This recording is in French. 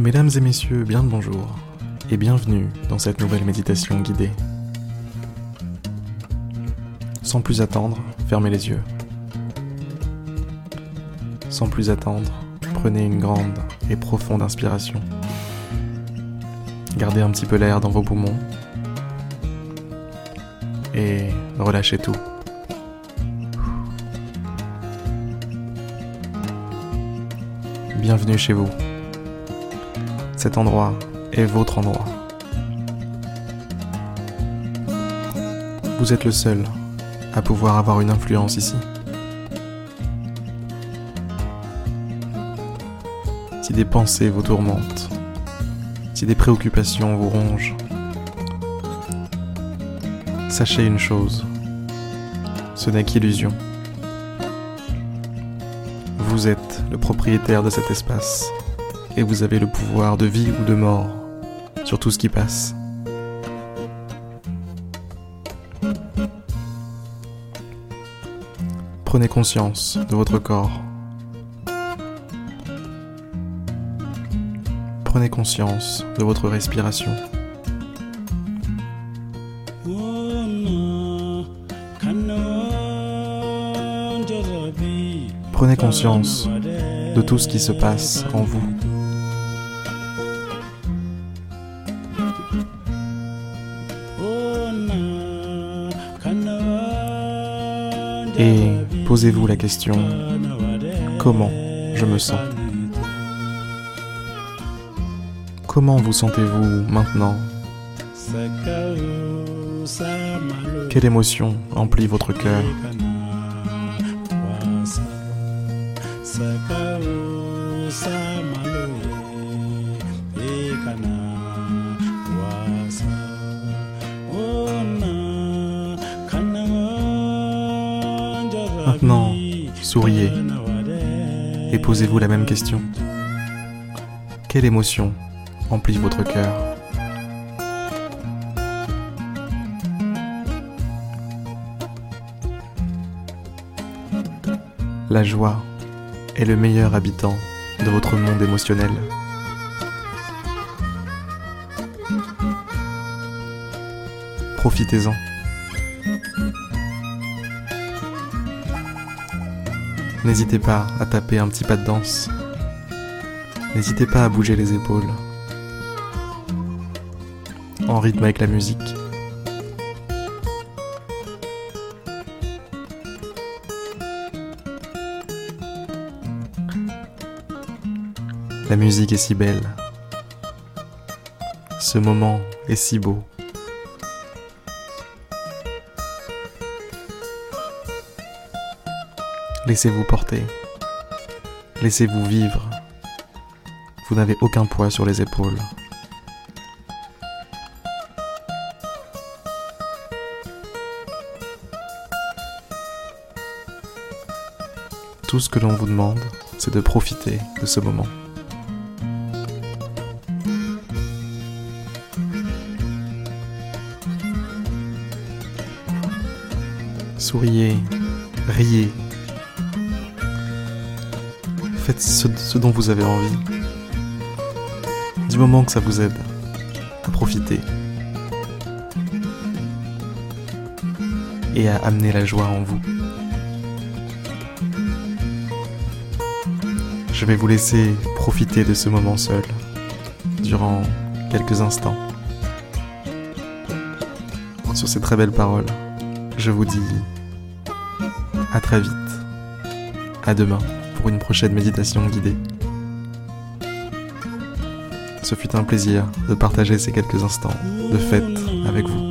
Mesdames et messieurs, bien le bonjour et bienvenue dans cette nouvelle méditation guidée. Sans plus attendre, fermez les yeux. Sans plus attendre, prenez une grande et profonde inspiration. Gardez un petit peu l'air dans vos poumons et relâchez tout. Bienvenue chez vous. Cet endroit est votre endroit. Vous êtes le seul à pouvoir avoir une influence ici. Si des pensées vous tourmentent, si des préoccupations vous rongent, sachez une chose, ce n'est qu'illusion. Vous êtes le propriétaire de cet espace et vous avez le pouvoir de vie ou de mort sur tout ce qui passe. Prenez conscience de votre corps. Prenez conscience de votre respiration. Prenez conscience de tout ce qui se passe en vous. Et posez-vous la question, comment je me sens Comment vous sentez-vous maintenant Quelle émotion emplit votre cœur Maintenant, souriez et posez-vous la même question. Quelle émotion emplit votre cœur La joie est le meilleur habitant de votre monde émotionnel. Profitez-en. N'hésitez pas à taper un petit pas de danse. N'hésitez pas à bouger les épaules. En rythme avec la musique. La musique est si belle. Ce moment est si beau. Laissez-vous porter. Laissez-vous vivre. Vous n'avez aucun poids sur les épaules. Tout ce que l'on vous demande, c'est de profiter de ce moment. Souriez, riez, Faites ce, dont vous avez envie. Du moment que ça vous aide à profiter et à amener la joie en vous. Je vais vous laisser profiter de ce moment seul durant quelques instants. Sur ces très belles paroles, je vous dis à très vite. À demain une prochaine méditation guidée. Ce fut un plaisir de partager ces quelques instants de fête avec vous.